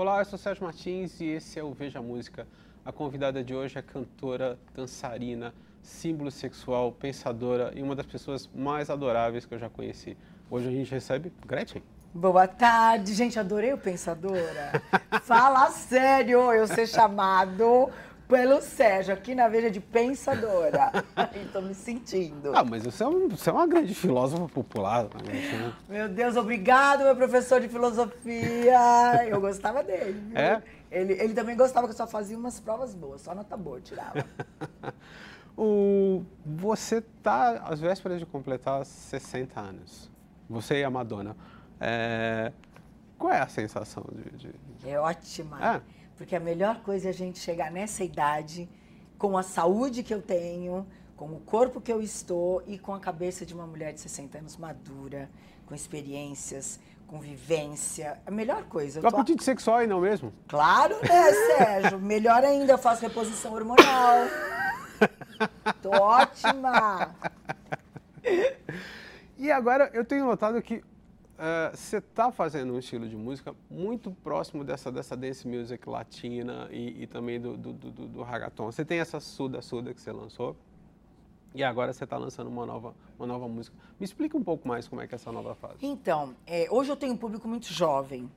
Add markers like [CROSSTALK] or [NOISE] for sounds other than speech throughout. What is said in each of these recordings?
Olá, eu sou Sérgio Martins e esse é o Veja Música. A convidada de hoje é cantora, dançarina, símbolo sexual, pensadora e uma das pessoas mais adoráveis que eu já conheci. Hoje a gente recebe Gretchen. Boa tarde, gente, adorei o Pensadora. [LAUGHS] Fala sério, eu ser chamado pelo Sérgio aqui na Veja de Pensadora. [LAUGHS] Estou me sentindo. Ah, mas você é, um, você é uma grande filósofa popular. Né? Meu Deus, obrigado, meu professor de filosofia. Eu gostava dele. Viu? É? Ele, ele também gostava que eu só fazia umas provas boas, só nota boa, tirava. [LAUGHS] o, você está às vésperas de completar 60 anos. Você e a Madonna. É, qual é a sensação de, de... É ótima. É. Porque a melhor coisa é a gente chegar nessa idade com a saúde que eu tenho, com o corpo que eu estou e com a cabeça de uma mulher de 60 anos madura, com experiências, com vivência. A melhor coisa. O apetite tô... sexual e não mesmo? Claro, né, [LAUGHS] Sérgio? melhor ainda, eu faço reposição hormonal. Tô ótima! E agora eu tenho notado que uh, você está fazendo um estilo de música muito próximo dessa, dessa dance music latina e, e também do, do, do, do. Você tem essa Suda Suda que você lançou e agora você está lançando uma nova, uma nova música. Me explica um pouco mais como é que é essa nova fase. Então, é, hoje eu tenho um público muito jovem.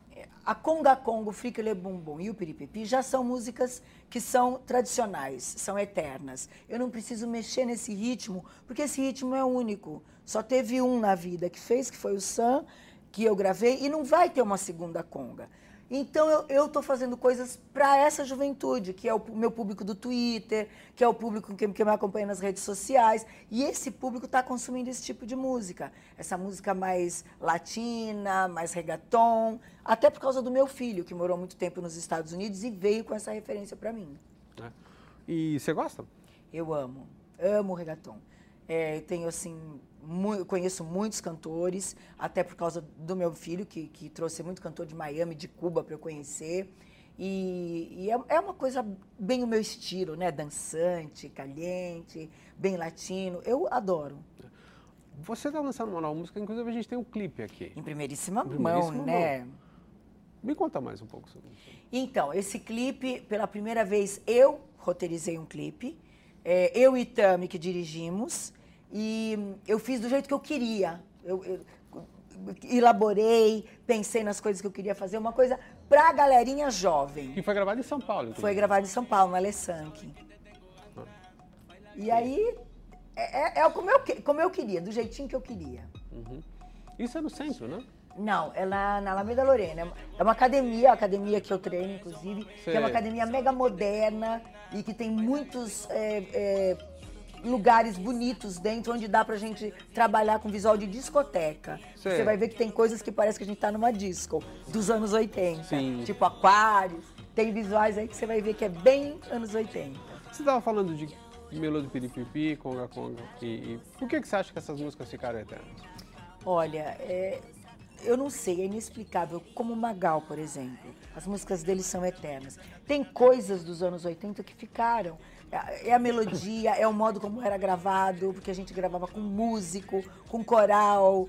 A Conga Congo, Friquele Bumbum e o Piripipi já são músicas que são tradicionais, são eternas. Eu não preciso mexer nesse ritmo, porque esse ritmo é único. Só teve um na vida que fez, que foi o Sam, que eu gravei, e não vai ter uma segunda Conga. Então eu estou fazendo coisas para essa juventude, que é o meu público do Twitter, que é o público que, que me acompanha nas redes sociais. E esse público está consumindo esse tipo de música. Essa música mais latina, mais reggaeton. Até por causa do meu filho, que morou muito tempo nos Estados Unidos e veio com essa referência para mim. É. E você gosta? Eu amo. Amo reggaeton. É, tenho assim conheço muitos cantores, até por causa do meu filho, que, que trouxe muito cantor de Miami, de Cuba para eu conhecer. E, e é, é, uma coisa bem o meu estilo, né? Dançante, caliente, bem latino. Eu adoro. Você está lançando uma nova música, inclusive a gente tem um clipe aqui. Em primeiríssima, em primeiríssima mão, né? Mão. Me conta mais um pouco sobre isso. Então, esse clipe, pela primeira vez, eu roteirizei um clipe. É, eu e Tami que dirigimos. E eu fiz do jeito que eu queria. Eu, eu, elaborei, pensei nas coisas que eu queria fazer, uma coisa pra galerinha jovem. Que foi gravado em São Paulo. Inclusive. Foi gravado em São Paulo, na Alessanque. E aí, é, é, é, como, eu, como eu queria, do jeitinho que eu queria. Uhum. Isso é no centro, né? Não, é lá na Alameda Lorena. É uma academia, a academia que eu treino, inclusive, Sei. que é uma academia mega moderna e que tem muitos é, é, lugares bonitos dentro, onde dá pra gente trabalhar com visual de discoteca. Sei. Você vai ver que tem coisas que parece que a gente tá numa disco, dos anos 80. Sim. Tipo aquários. Tem visuais aí que você vai ver que é bem anos 80. Você tava falando de Melody Piripipi, Conga Conga. E, e, por que, que você acha que essas músicas ficaram eternas? Olha, é, eu não sei, é inexplicável. Como Magal, por exemplo. As músicas dele são eternas. Tem coisas dos anos 80 que ficaram. É a melodia, é o modo como era gravado, porque a gente gravava com músico, com coral,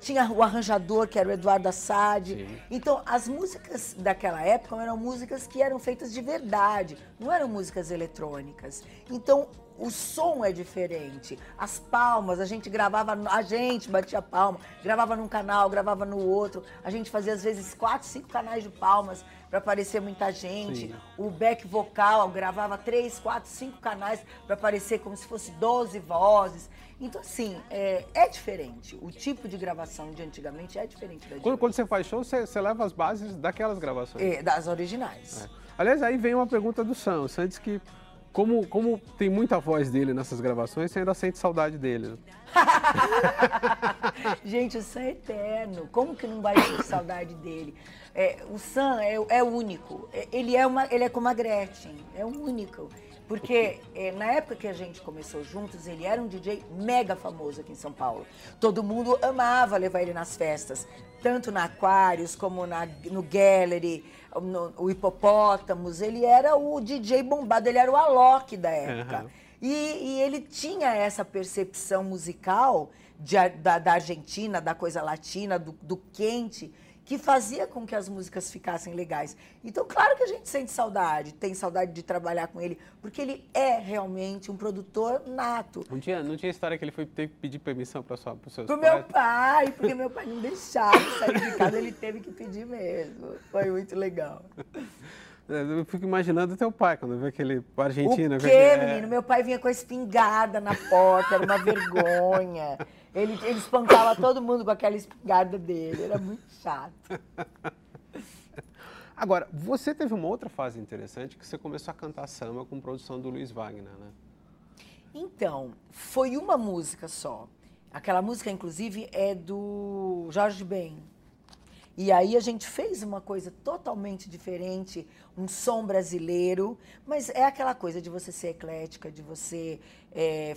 tinha o arranjador, que era o Eduardo Assad. Sim. Então, as músicas daquela época eram músicas que eram feitas de verdade, não eram músicas eletrônicas. Então, o som é diferente. As palmas, a gente gravava, a gente batia palma, gravava num canal, gravava no outro. A gente fazia às vezes quatro, cinco canais de palmas para aparecer muita gente. Sim. O back vocal gravava três, quatro, cinco canais para aparecer como se fosse 12 vozes. Então, assim, é, é, diferente. O tipo de gravação de antigamente é diferente da de quando, quando, você faz show, você, você, leva as bases daquelas gravações? É, das originais. É. Aliás, aí vem uma pergunta do Sam. O Sam disse que, como, como tem muita voz dele nessas gravações, você ainda sente saudade dele. Né? [LAUGHS] Gente, o Sam é eterno. Como que não vai ter saudade dele? É, o Sam é, é único. É, ele é, uma, ele é como a Gretchen, é único. Porque é, na época que a gente começou juntos, ele era um DJ mega famoso aqui em São Paulo. Todo mundo amava levar ele nas festas, tanto na Aquarius como na, no Gallery, no, o Hipopótamos. Ele era o DJ bombado, ele era o Alok da época. Uhum. E, e, ele tinha essa percepção musical de, da, da Argentina, da coisa latina, do, do quente que fazia com que as músicas ficassem legais. Então, claro que a gente sente saudade, tem saudade de trabalhar com ele, porque ele é realmente um produtor nato. Não tinha, não tinha história que ele foi ter que pedir permissão para os seus Pro meu pai, porque [LAUGHS] meu pai não deixava sair de casa, ele teve que pedir mesmo. Foi muito legal. Eu fico imaginando teu pai, quando vê aquele argentino. O quê, é. menino? Meu pai vinha com a espingarda na porta, era uma vergonha. Ele, ele espancava todo mundo com aquela espingarda dele, era muito chato. [LAUGHS] Agora, você teve uma outra fase interessante que você começou a cantar samba com produção do Luiz Wagner, né? Então, foi uma música só. Aquela música, inclusive, é do Jorge Ben. E aí a gente fez uma coisa totalmente diferente, um som brasileiro, mas é aquela coisa de você ser eclética, de você é,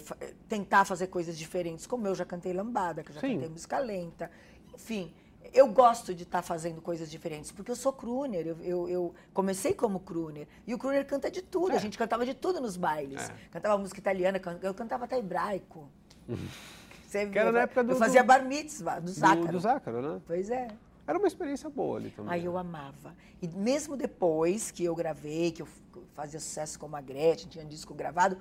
tentar fazer coisas diferentes, como eu já cantei lambada, que eu já Sim. cantei música lenta, enfim. Eu gosto de estar tá fazendo coisas diferentes, porque eu sou crooner, eu, eu, eu, comecei como crooner. E o crooner canta de tudo, é. a gente cantava de tudo nos bailes. É. Cantava música italiana, eu cantava até hebraico. [LAUGHS] Você que era na época do, eu fazia bar mitzvah, do zácaro. Do, do zácaro, né? Pois é. Era uma experiência boa ali também. Aí eu amava. E mesmo depois que eu gravei, que eu fazia sucesso como a Gretchen, tinha disco gravado,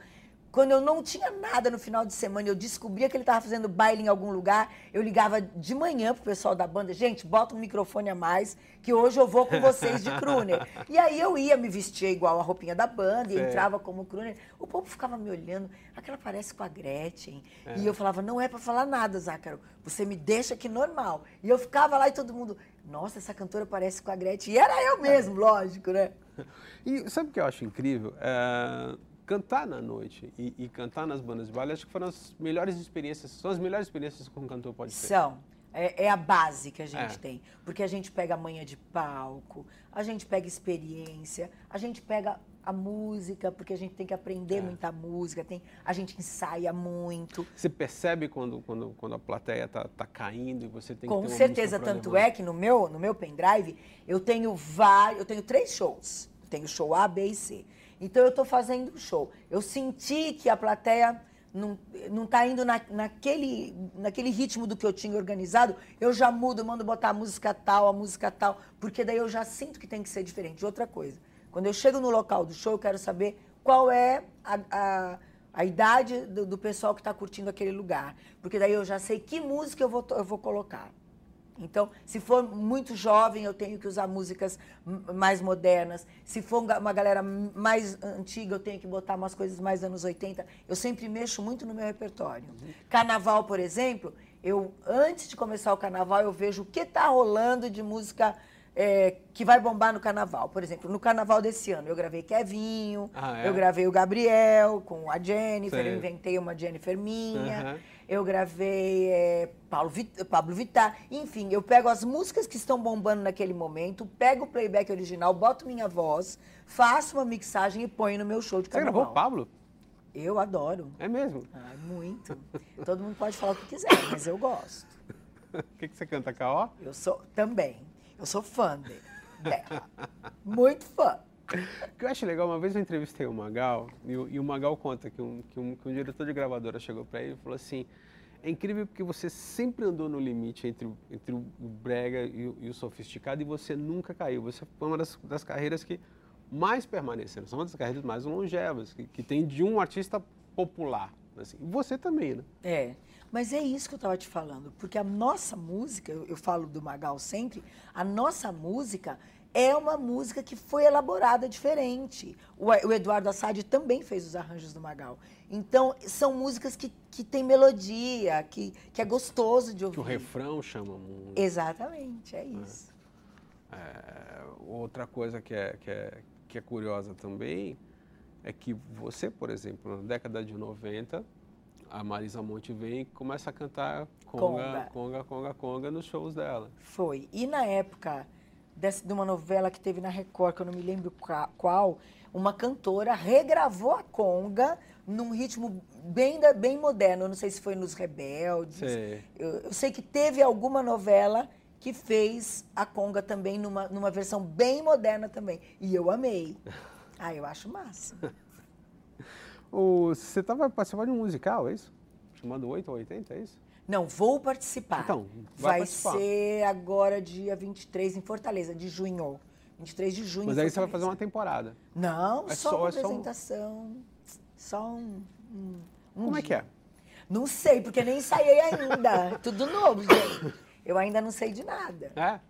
quando eu não tinha nada no final de semana, eu descobria que ele estava fazendo baile em algum lugar, eu ligava de manhã pro pessoal da banda, gente, bota um microfone a mais, que hoje eu vou com vocês de crooner. [LAUGHS] e aí eu ia me vestir igual a roupinha da banda e entrava como crooner. O povo ficava me olhando, aquela parece com a Gretchen. É. E eu falava, não é para falar nada, Zácaro, você me deixa aqui normal. E eu ficava lá e todo mundo, nossa, essa cantora parece com a Gretchen. E era eu mesmo, lógico, né? [LAUGHS] E sabe o que eu acho incrível? É cantar na noite e, e, cantar nas bandas de baile, acho que foram as melhores experiências, são as melhores experiências que um cantor pode ter. São. É, é a base que a gente é. tem. Porque a gente pega a manha de palco, a gente pega experiência, a gente pega a música, porque a gente tem que aprender é. muita música, tem, a gente ensaia muito. Você percebe quando, quando, quando a plateia está tá caindo e você tem Com que ter Com certeza, tanto levar. é que no meu, no meu pendrive eu tenho vários, eu tenho três shows. Eu tenho show A, B e C. Então eu estou fazendo o show. Eu senti que a plateia não está indo na, naquele, naquele ritmo do que eu tinha organizado, eu já mudo, mando botar a música tal, a música tal, porque daí eu já sinto que tem que ser diferente. Outra coisa, quando eu chego no local do show, eu quero saber qual é a, a, a idade do, do pessoal que está curtindo aquele lugar, porque daí eu já sei que música eu vou, eu vou colocar. Então, se for muito jovem, eu tenho que usar músicas mais modernas. Se for uma galera mais antiga, eu tenho que botar umas coisas mais anos 80. Eu sempre mexo muito no meu repertório. Carnaval, por exemplo, eu antes de começar o carnaval, eu vejo o que está rolando de música é, que vai bombar no carnaval. Por exemplo, no carnaval desse ano, eu gravei Kevinho, ah, é? eu gravei o Gabriel com a Jennifer, eu inventei uma Jennifer minha. Uhum eu gravei é, Paulo Vit Pablo Vittar, enfim, eu pego as músicas que estão bombando naquele momento, pego o playback original, boto minha voz, faço uma mixagem e ponho no meu show de carnaval. Você gravou Pablo? Eu adoro. É mesmo? Ah, muito. Todo mundo pode falar o que quiser, mas eu gosto. O que, que você canta, K.O.? Eu sou, também. Eu sou fã dele, dela. Muito fã. [LAUGHS] O que eu acho legal, uma vez eu entrevistei o Magal, e o, e o Magal conta que um, que, um, que um diretor de gravadora chegou para ele e falou assim, é incrível porque você sempre andou no limite entre, entre o brega e o, e o sofisticado e você nunca caiu. Você foi uma das, das carreiras que mais permaneceram, são uma das carreiras mais longevas, que, que tem de um artista popular. Assim. Você também, né? É, mas é isso que eu estava te falando, porque a nossa música, eu, eu falo do Magal sempre, a nossa música é uma música que foi elaborada diferente. O, o, Eduardo Assad também fez os arranjos do Magal. Então, são músicas que, que têm melodia, que, que é gostoso de ouvir. Que o refrão chama muito. Exatamente, é, é. isso. É. É, outra coisa que é, que, é, que é curiosa também é que você, por exemplo, na década de 90, a Marisa Monte vem e começa a cantar conga, conga, conga, conga, conga nos shows dela. Foi. E na época desse, de uma novela que teve na Record, que eu não me lembro qual, uma cantora regravou a conga num ritmo bem, bem moderno. Eu não sei se foi nos Rebeldes. Eu, eu, sei que teve alguma novela que fez a conga também numa, numa versão bem moderna também. E eu amei. [LAUGHS] Ah, eu acho massa. [LAUGHS] o, você estava participando de um musical, é isso? chamado 8 ou 80, é isso? Não, vou participar. Então, vai, vai participar. ser agora dia 23 em Fortaleza, de junho. 23 de junho. Mas aí você vai fazer uma temporada. Não, É só, só- uma é só um- apresentação. Só um. um- um Como é dia. que é? Não sei, porque nem ensaiei ainda. [LAUGHS] Tudo novo, gente. Eu ainda não sei de nada. É,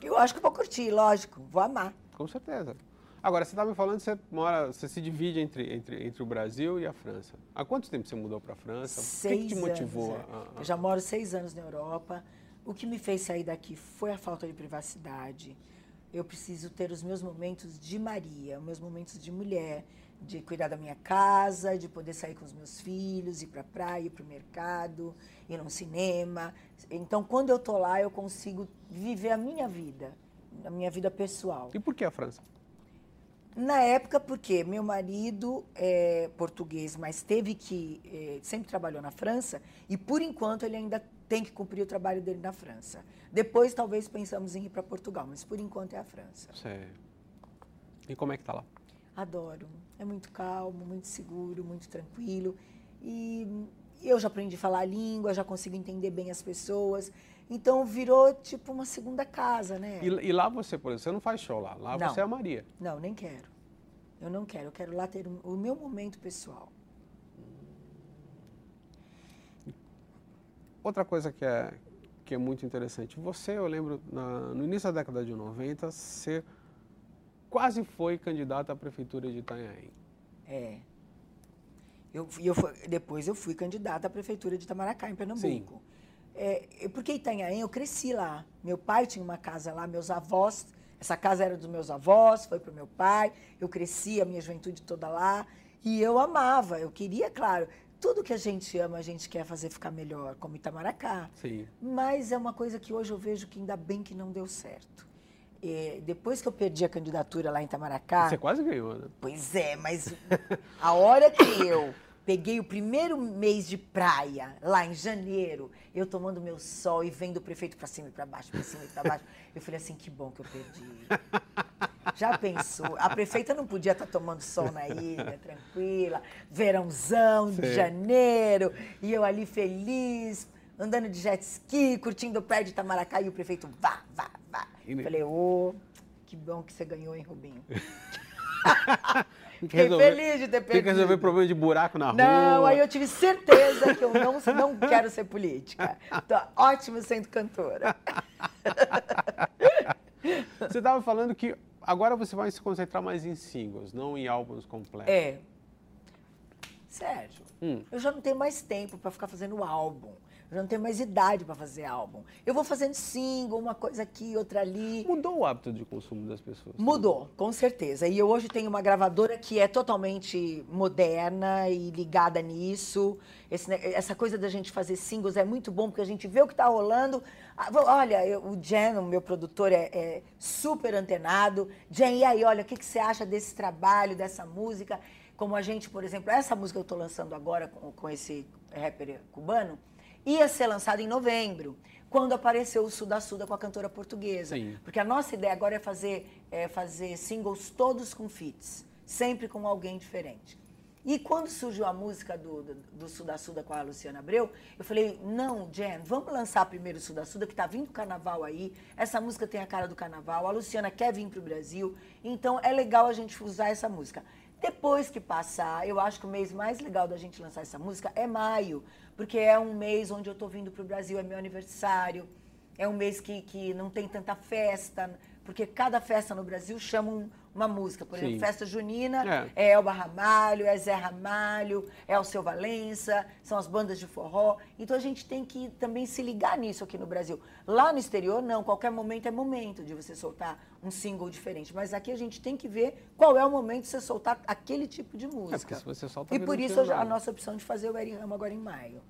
Eu acho que vou curtir, lógico. Vou amar. com certeza. Agora, você estava me falando que você mora, você se divide entre, entre, entre o Brasil e a França. Há quanto tempo você mudou para a França? o que Seis que, te motivou? anos. é. a- a- Eu já moro seis anos na Europa. O que me fez sair daqui foi a falta de privacidade. Eu preciso ter os meus momentos de Maria, os meus momentos de mulher, de cuidar da minha casa, de poder sair com os meus filhos, ir para a praia, ir para o mercado, ir num cinema. Então, quando eu tô lá, eu consigo viver a minha vida, a minha vida pessoal. E por que a França? Na época, porque meu marido é português, mas teve que. eh, sempre trabalhou na França, e por enquanto ele ainda tem que cumprir o trabalho dele na França. Depois, talvez, pensamos em ir para Portugal, mas por enquanto é a França. Você... E como é que tá lá? Adoro. É muito calmo, muito seguro, muito tranquilo. E eu já aprendi a falar a língua, já consigo entender bem as pessoas. Então virou tipo uma segunda casa, né? E, e lá você, por exemplo, você não faz show lá. Lá Não. você é a Maria. Não, nem quero. Eu não quero. Eu quero lá ter o meu momento pessoal. Outra coisa que é, que é muito interessante. Você, eu lembro, na- no início da década de 90, você quase foi candidato à prefeitura de Itanhaém. É. Eu, eu depois eu fui candidata à prefeitura de Itamaracá, em Pernambuco. É, porque Itanhaém, eu cresci lá. Meu pai tinha uma casa lá, meus avós. Essa casa era dos meus avós, foi para o meu pai. Eu cresci a minha juventude toda lá. E eu amava, eu queria, claro. Tudo que a gente ama, a gente quer fazer ficar melhor, como Itamaracá. Sim. Mas é uma coisa que hoje eu vejo que ainda bem que não deu certo. É, depois que eu perdi a candidatura lá em Itamaracá. Você quase ganhou, né? Pois é, mas a hora que eu peguei o primeiro mês de praia, lá em janeiro, eu tomando meu sol e vendo o prefeito pra cima e pra baixo, pra cima e pra baixo, eu falei assim, que bom que eu perdi. Já pensou? A prefeita não podia estar tomando sol na ilha, tranquila, verãozão de Sei. janeiro, e eu ali feliz, andando de jet ski, curtindo o pé de Itamaracá, e o prefeito, vá, vá, vá. E Falei, ô, que bom que você ganhou, hein, Rubinho? [LAUGHS] Fiquei resolver- feliz de ter perdido. Tem que resolver problema de buraco na Não, rua. aí eu tive certeza que eu não, não quero ser política. Tô ótimo sendo cantora. [LAUGHS] Você estava falando que agora você vai se concentrar mais em singles, não em álbuns completos. É. Sérgio, Hum. eu já não tenho mais tempo para ficar fazendo álbum. Eu já não tenho mais idade para fazer álbum. Eu vou fazendo single, uma coisa aqui, outra ali. Mudou o hábito de consumo das pessoas. Mudou, com certeza. E eu hoje tenho uma gravadora que é totalmente moderna e ligada nisso. Esse essa coisa da gente fazer singles é muito bom, porque a gente vê o que está rolando. Ah, Olha, eu- o Jen, o meu produtor, é, é super antenado. Jen, e aí, olha, o que, que você acha desse trabalho, dessa música? Como a gente, por exemplo, essa música que eu estou lançando agora com, com esse rapper cubano, ia ser lançada em novembro, quando apareceu o Suda Suda com a cantora portuguesa. Sim. Porque a nossa ideia agora é fazer, é fazer singles todos com feats, sempre com alguém diferente. E quando surgiu a música do, do, do Suda Suda com a Luciana Abreu, eu falei, não, Jen, vamos lançar primeiro o Suda Suda, que tá vindo o carnaval aí, essa música tem a cara do carnaval, a Luciana quer vir pro Brasil, então é legal a gente usar essa música. Depois que passar, eu acho que o mês mais legal da gente lançar essa música é maio, porque é um mês onde eu tô vindo pro Brasil, é meu aniversário, é um mês que, que não tem tanta festa, porque cada festa no Brasil chama um- uma música. Por Sim. exemplo, festa junina É. é Elba Ramalho, é Zé Ramalho, é o Seu Valença, são as bandas de forró. Então a gente tem que também se ligar nisso aqui no Brasil. Lá no exterior, não, qualquer momento é momento de você soltar um single diferente. Mas aqui a gente tem que ver qual é o momento de você soltar aquele tipo de É, música. porque se você solta e por isso a, nossa opção de fazer o Eri Ramo agora em maio.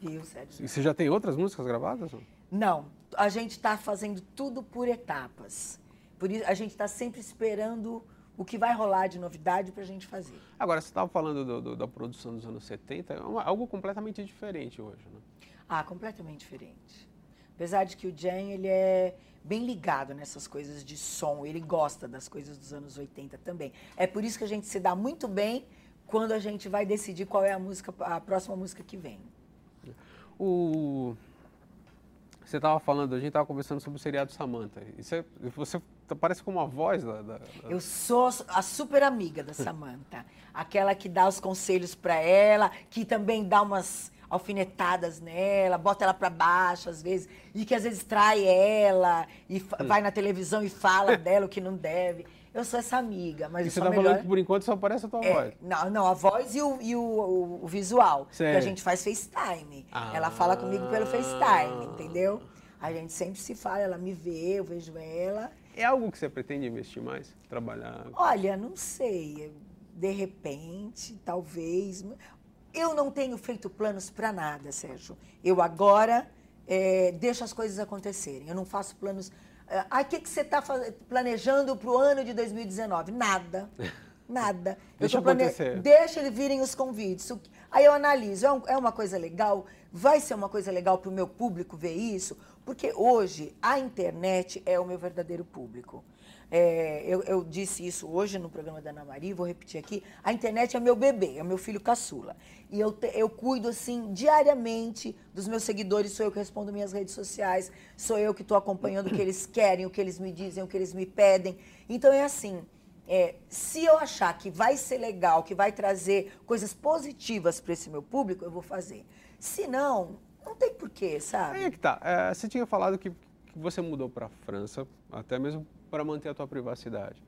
Viu, Sérgio? E você já tem outras músicas gravadas? não? A gente está fazendo tudo por etapas. Por isso, a gente está sempre esperando o que vai rolar de novidade para a gente fazer. Agora, você estava falando do- do- da produção dos anos 70, é uma- algo completamente diferente hoje, né? Ah, completamente diferente. Apesar de que o Jen, ele é bem ligado nessas coisas de som, ele gosta das coisas dos anos 80 também. É por isso que a gente se dá muito bem quando a gente vai decidir qual é a música, a próxima música que vem. O... Você estava falando, a gente estava conversando sobre o seriado Samantha. E você, você parece como a voz da, da, da... Eu sou a super amiga da Samantha. [LAUGHS] aquela que dá os conselhos para ela, que também dá umas alfinetadas nela, bota ela para baixo às vezes, e que às vezes trai ela, e hum. vai na televisão e fala [LAUGHS] dela o que não deve. Eu sou essa amiga, mas e você tá melhor... falando que por enquanto só aparece a tua é, voz. Não, não, a voz e o, e o, o, o visual. Que a gente faz FaceTime. Ah. Ela fala comigo pelo FaceTime, entendeu? A gente sempre se fala, ela me vê, eu vejo ela. É algo que você pretende investir mais? Trabalhar? Olha, não sei. De repente, talvez. Eu não tenho feito planos para nada, Sérgio. Eu agora é, deixo as coisas acontecerem. Eu não faço planos ah, o que, que você está planejando para o ano de 2019? Nada. [LAUGHS] Nada. Deixa plane... acontecer. Deixa ele virem os convites. Aí eu analiso, é, é uma coisa legal? Vai ser uma coisa legal para o meu público ver isso? Porque hoje a internet é o meu verdadeiro público. É, eu, eu, disse isso hoje no programa da Ana Maria, vou repetir aqui. A internet é meu bebê, é meu filho caçula. E eu, te, eu cuido, assim, diariamente dos meus seguidores, sou eu que respondo minhas redes sociais, sou eu que estou acompanhando o que eles querem, o que eles me dizem, o que eles me pedem. Então é assim. É, se eu achar que vai ser legal, que vai trazer coisas positivas para esse meu público, eu vou fazer. Se não, não tem porquê, sabe? Aí é que tá. É, você tinha falado que, que você mudou para a França, até mesmo para manter a tua privacidade.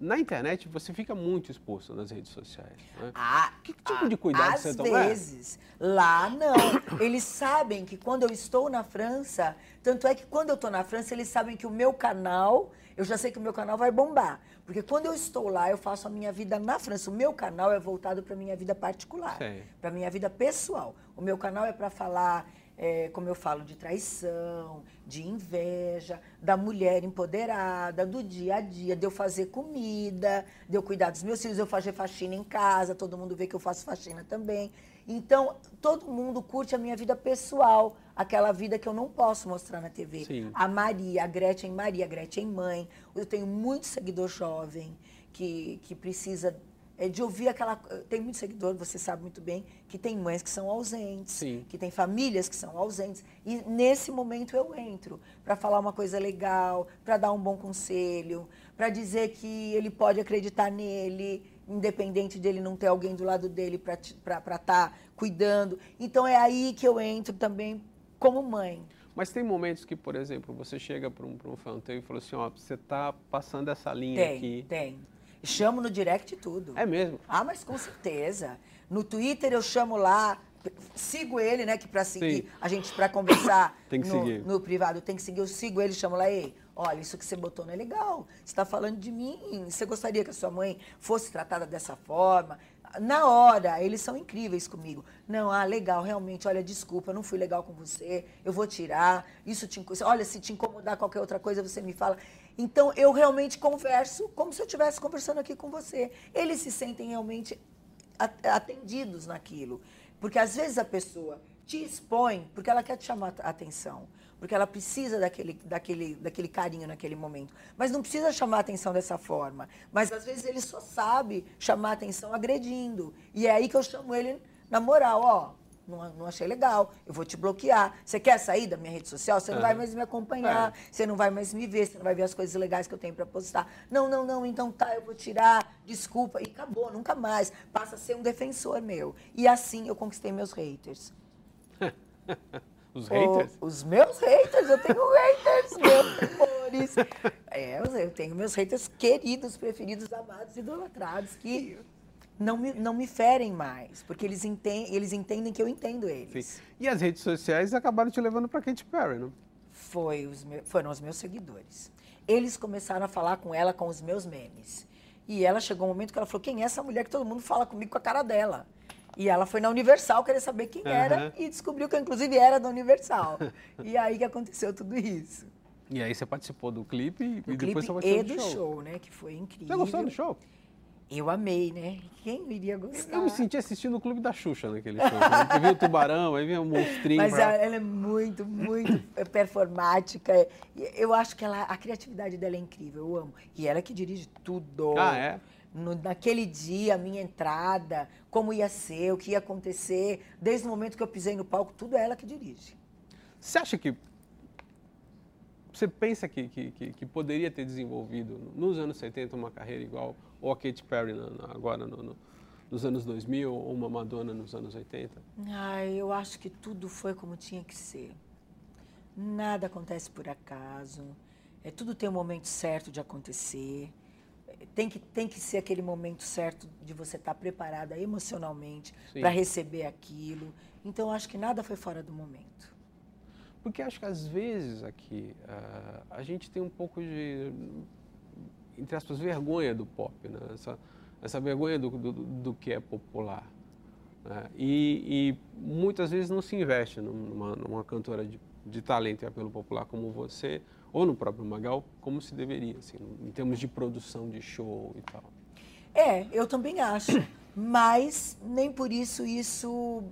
Na internet você fica muito exposto nas redes sociais. Né? Ah, que tipo de cuidado às você toma? Às vezes. Lá não. eles sabem que quando eu estou na França, tanto é que quando eu estou na França, eles sabem que o meu canal, eu já sei que o meu canal vai bombar. Porque quando eu estou lá, eu faço a minha vida na França. O meu canal é voltado para a minha vida particular, para a minha vida pessoal. O meu canal é para falar é, como eu falo, de traição, de inveja, da mulher empoderada, do dia a dia, de eu fazer comida, de eu cuidar dos meus filhos, eu fazer faxina em casa, todo mundo vê que eu faço faxina também. Então, todo mundo curte a minha vida pessoal, aquela vida que eu não posso mostrar na TV. Sim. A Maria, a Gretchen Maria, a Gretchen mãe. Eu tenho muito seguidor jovem que, que precisa é de ouvir aquela. Tem muito seguidor, você sabe muito bem, que tem mães que são ausentes, Sim. que tem famílias que são ausentes. E nesse momento eu entro para falar uma coisa legal, para dar um bom conselho, para dizer que ele pode acreditar nele, independente dele não ter alguém do lado dele para estar tá cuidando. Então é aí que eu entro também como mãe. Mas tem momentos que, por exemplo, você chega para um, um fã e fala assim, ó, você está passando essa linha tem, aqui. Tem, Chamo no direct tudo. É mesmo? Ah, mas com certeza. No Twitter eu chamo lá, sigo ele, né? Que para seguir, Sim. a gente para conversar [COUGHS] tem que no, seguir. no privado tem que seguir. Eu sigo ele, chamo lá, ei, olha, isso que você botou não é legal. Você está falando de mim. Você gostaria que a sua mãe fosse tratada dessa forma? Na hora, eles são incríveis comigo. Não, ah, legal, realmente, olha, desculpa, não fui legal com você, eu vou tirar, isso te Olha, se te incomodar qualquer outra coisa, você me fala. Então, eu realmente converso como se eu estivesse conversando aqui com você. Eles se sentem realmente atendidos naquilo. Porque às vezes a pessoa te expõe porque ela quer te chamar a atenção, porque ela precisa daquele, daquele, daquele carinho naquele momento. Mas não precisa chamar a atenção dessa forma. Mas às vezes ele só sabe chamar a atenção agredindo. E é aí que eu chamo ele na moral, ó não, não achei legal, eu vou te bloquear. Você quer sair da minha rede social? Você não vai mais me acompanhar, é. você não vai mais me ver, você não vai ver as coisas legais que eu tenho para postar. Não, não, não, então tá, eu vou tirar, desculpa. E acabou, nunca mais. Passa a ser um defensor meu. E assim eu conquistei meus haters. [LAUGHS] Os haters? O, os meus haters, eu tenho haters, [LAUGHS] meus amores. É, eu tenho meus haters queridos, preferidos, amados, idolatrados, que não me, não me ferem mais, porque eles entendem, eles entendem que eu entendo eles. Sim. E as redes sociais acabaram te levando para Katy Perry, não? Foi os meus, foram os meus seguidores. Eles começaram a falar com ela com os meus memes. E ela chegou um momento que ela falou: quem é essa mulher que todo mundo fala comigo com a cara dela? E ela foi na Universal querer saber quem uhum. era e descobriu que eu, inclusive, era da Universal. [LAUGHS] e aí que aconteceu tudo isso. E aí você participou do clipe do e clipe depois você participou do, do show. show, né? Que foi incrível. Você gostou do show? Eu amei, né? Quem iria gostar? Eu me senti assistindo o Clube da Xuxa naquele show. Você viu o tubarão, aí vinha o monstrinho. Mas pra... ela é muito, muito [COUGHS] performática. Eu acho que ela, a criatividade dela é incrível, eu amo. E ela que dirige tudo. Ah, é? no, naquele dia, a minha entrada, como ia ser, o que ia acontecer, desde o momento que eu pisei no palco, tudo é ela que dirige. Você acha que. Você pensa que, que, que, que poderia ter desenvolvido nos anos 70 uma carreira igual ou a Katy Perry na, na, agora no, no, nos anos 2000 ou uma Madonna nos anos 80? Ah, eu acho que tudo foi como tinha que ser. Nada acontece por acaso. É, tudo tem um momento certo de acontecer tem que, tem que ser aquele momento certo de você estar preparada emocionalmente para receber aquilo. Então, acho que nada foi fora do momento. Porque acho que às vezes aqui uh, a gente tem um pouco de, entre aspas, vergonha do pop, né? essa, essa vergonha do, do, do que é popular. Né? E, e, muitas vezes não se investe numa, numa cantora de, de talento e apelo popular como você, ou no próprio Magal, como se deveria, assim, em termos de produção de show e tal. É, eu também acho. Mas nem por isso isso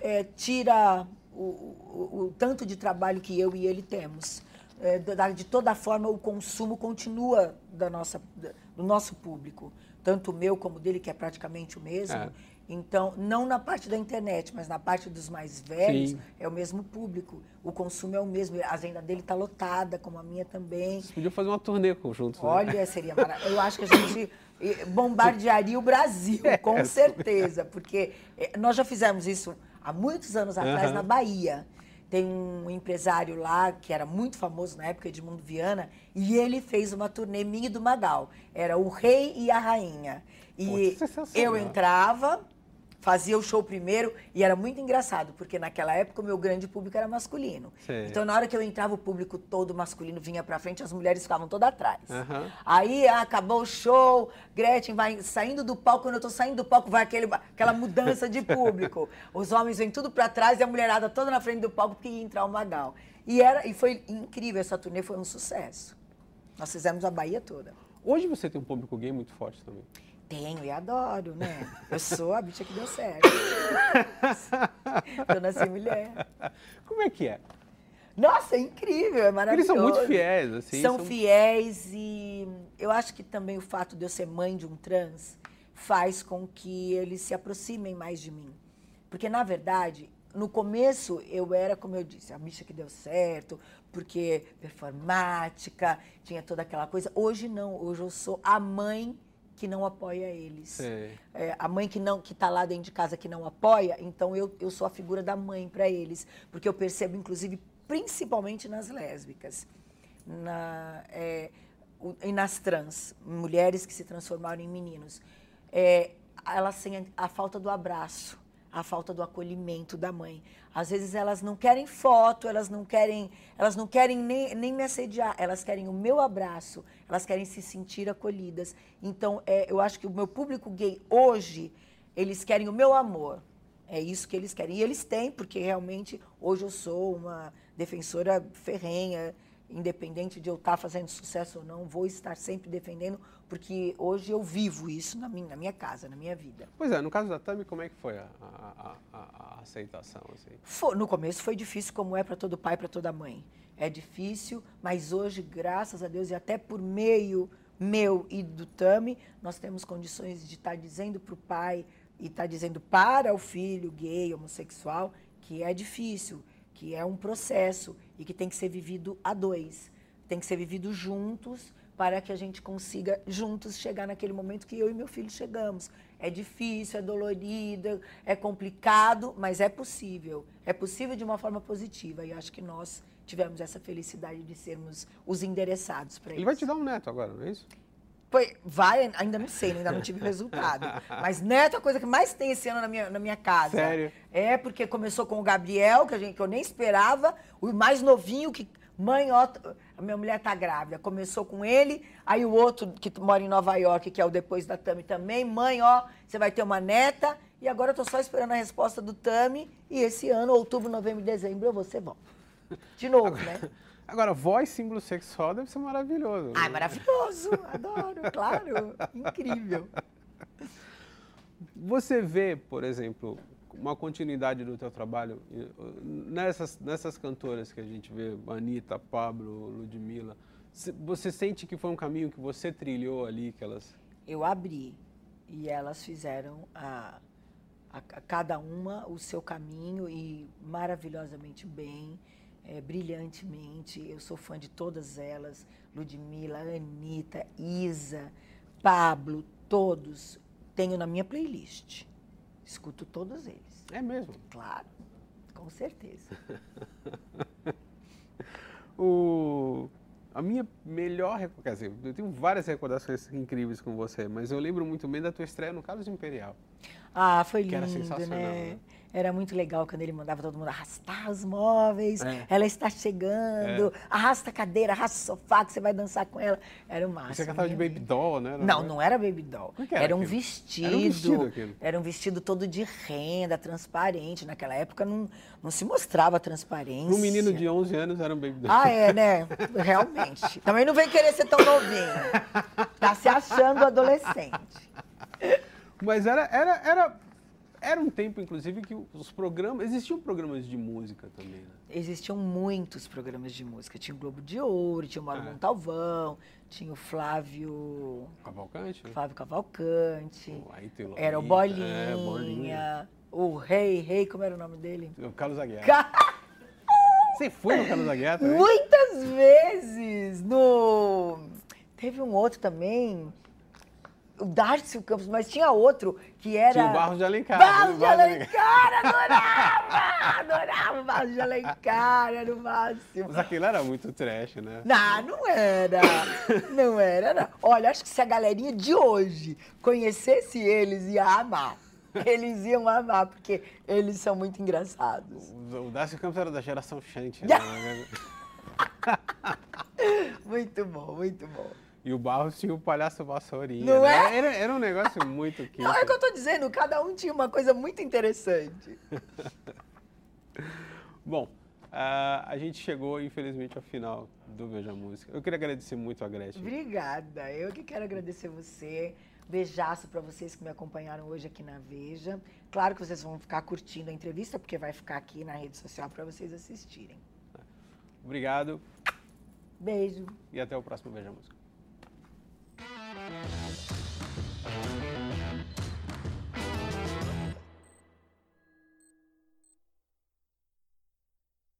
é, tira o, o, o, tanto de trabalho que eu e ele temos. É, de toda forma, o consumo continua da nossa, do nosso público, tanto o meu como o dele, que é praticamente o mesmo. É. Então, não na parte da internet, mas na parte dos mais velhos, Sim. é o mesmo público. O consumo é o mesmo. A agenda dele está lotada, como a minha também. Vocês podiam fazer uma turnê conjuntos. Né? Olha, né? seria maravilhoso. Eu acho que a gente eh, bombardearia o Brasil, [LAUGHS] é, com certeza. Porque eh, nós já fizemos isso há muitos anos atrás uhum. na Bahia. Tem um empresário lá que era muito famoso na época, Edmundo Viana, e ele fez uma turnê minha do Magal. Era o Rei e a Rainha. E eu entrava, fazia o show primeiro e era muito engraçado, porque naquela época o meu grande público era masculino. Sim. Então, na hora que eu entrava, o público todo masculino vinha pra frente, as mulheres ficavam todas atrás. Uhum. Aí acabou o show, Gretchen vai saindo do palco, quando eu tô saindo do palco, vai aquele, aquela mudança de público. [LAUGHS] Os homens vêm tudo pra trás e a mulherada toda na frente do palco porque ia entrar o Magal. E, era, e foi incrível, essa turnê foi um sucesso. Nós fizemos a Bahia toda. Hoje você tem um público gay muito forte também. Tenho e adoro, né? Eu sou a bicha que deu certo. [LAUGHS] eu nasci mulher. Como é que é? Nossa, é incrível, é maravilhoso. Eles são muito fiéis, assim. São, são fiéis e eu acho que também o fato de eu ser mãe de um trans faz com que eles se aproximem mais de mim. Porque, na verdade, no começo eu era, como eu disse, a bicha que deu certo, porque performática, tinha toda aquela coisa. Hoje não, hoje eu sou a mãe que não apoia eles. É, a mãe que não que está lá dentro de casa que não apoia, então eu, eu sou a figura da mãe para eles, porque eu percebo, inclusive, principalmente nas lésbicas, na, é, e nas trans, mulheres que se transformaram em meninos, é, elas têm a falta do abraço a falta do acolhimento da mãe. Às vezes elas não querem foto, elas não querem, elas não querem nem, nem me assediar, elas querem o meu abraço, elas querem se sentir acolhidas. Então, é, eu acho que o meu público gay hoje, eles querem o meu amor. É isso que eles querem. E eles têm, porque realmente hoje eu sou uma defensora ferrenha independente de eu estar fazendo sucesso ou não, vou estar sempre defendendo, porque hoje eu vivo isso na minha, na minha casa, na minha vida. Pois é, no caso da Tami, como é que foi a, a, a, a aceitação? Assim? Foi, no começo foi difícil, como é para todo pai, para toda mãe. É difícil, mas hoje, graças a Deus, e até por meio meu e do Tami, nós temos condições de estar dizendo para o pai e estar dizendo para o filho gay, homossexual, que é difícil, que é um processo e que tem que ser vivido a dois. Tem que ser vivido juntos para que a gente consiga juntos chegar naquele momento que eu e meu filho chegamos. É difícil, é dolorido, é complicado, mas é possível. É possível de uma forma positiva e acho que nós tivemos essa felicidade de sermos os endereçados para isso. Ele vai te dar um neto agora, não é isso? Vai, ainda não sei, ainda não tive resultado. Mas neto é a coisa que mais tem esse ano na minha, na minha casa. Sério? É, porque começou com o Gabriel, que, a gente, que eu nem esperava, o mais novinho, que mãe, ó, a minha mulher tá grávida. Começou com ele, aí o outro que mora em Nova York, que é o depois da Tami também, mãe, ó, você vai ter uma neta. E agora eu tô só esperando a resposta do Tami. E esse ano, outubro, novembro e dezembro, eu vou ser bom. De novo, né? [LAUGHS] Agora, voz símbolo sexual deve ser maravilhoso. Ai, maravilhoso! [LAUGHS] Adoro, claro. Incrível. Você vê, por exemplo, uma continuidade do teu trabalho nessas, nessas cantoras que a gente vê, Anitta, Pablo, Ludmilla. Você sente que foi um caminho que você trilhou ali, que elas, Eu abri e elas fizeram a, a, a cada uma o seu caminho e maravilhosamente bem, é, brilhantemente. Eu sou fã de todas elas: Ludmilla, Anitta, Isa, Pablo, todos. Tenho na minha playlist. Escuto todos eles. É mesmo? Claro, com certeza. [LAUGHS] o, a minha melhor quer dizer, eu tenho várias recordações incríveis com você, mas eu lembro muito bem da tua estreia no Carlos Imperial. Ah, foi lindo, era sensacional, né? né? Era muito legal quando ele mandava todo mundo arrastar os móveis. É. Ela está chegando. Arrasta a cadeira, arrasta o sofá que você vai dançar com ela. Era o máximo. Você cantava de né? Baby Doll, né? Não, não era baby doll. É que era era, um vestido, Era um vestido aquilo. Era um vestido todo de renda, transparente. Naquela época não, não se mostrava transparência. Um menino de 11 anos era um Baby Doll. Ah, é, né? Realmente. [LAUGHS] Também não vem querer ser tão novinho. Tá se achando adolescente. Mas era, era, era, era um tempo, inclusive, que os programas. Existiam programas de música também, né? Existiam muitos programas de música. Tinha o Globo de Ouro, tinha o Mauro É. Montalvão, tinha o Flávio, Cavalcante? né? Flávio Cavalcante. Aí tem Era o Lolita, Bolinha, É, Bolinha. o Rei, Rei, como era o nome dele? O Carlos Aguiar. Ca- [LAUGHS] Você foi no Carlos Aguiar também? Muitas vezes no. Teve um outro também, o Darcy Campos, mas tinha outro que era. Tinha o Barros de Alencar. Barros de Alencar, adorava! Adorava o Barros de Alencar, era o máximo. Mas aquilo era muito trash, né? Não, não era. Não era, não. Olha, acho que se a galerinha de hoje conhecesse eles, ia amar. Eles iam amar, porque eles são muito engraçados. O o Darcy Campos era da geração Shanty, né? [LAUGHS] Muito bom, muito bom. E o Barros tinha o palhaço vassourinha. Não né? é? Era, era um negócio muito [LAUGHS] quente. Não, é o que eu tô dizendo, cada um tinha uma coisa muito interessante. [LAUGHS] Bom, ah, a gente chegou, infelizmente, ao final do Veja Música. Eu queria agradecer muito a Gretchen. Obrigada. Eu que quero agradecer você. Beijaço para vocês que me acompanharam hoje aqui na Veja. Claro que vocês vão ficar curtindo a entrevista, porque vai ficar aqui na rede social para vocês assistirem. Obrigado Beijo. e até o próximo Veja Música.